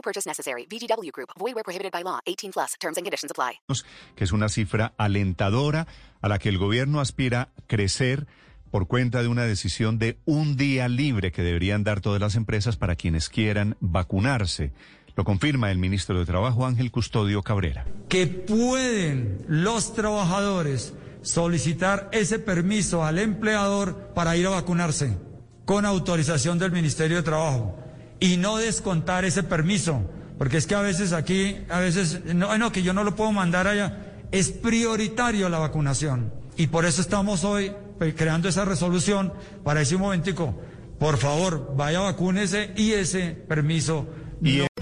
No purchase necessary. VGW Group. Void where prohibited by law. 18 plus. Terms and conditions apply. que es una cifra alentadora a la que el gobierno aspira crecer por cuenta de una decisión de un día libre que deberían dar todas las empresas para quienes quieran vacunarse. Lo confirma el ministro de Trabajo Ángel Custodio Cabrera. que pueden los trabajadores solicitar ese permiso al empleador para ir a vacunarse con autorización del Ministerio de Trabajo y no descontar ese permiso, porque es que a veces aquí, a veces, no, no, que yo no lo puedo mandar allá, es prioritario la vacunación. Y por eso estamos hoy pues, creando esa resolución para decir un momentico, por favor, vaya vacúnese y ese permiso Y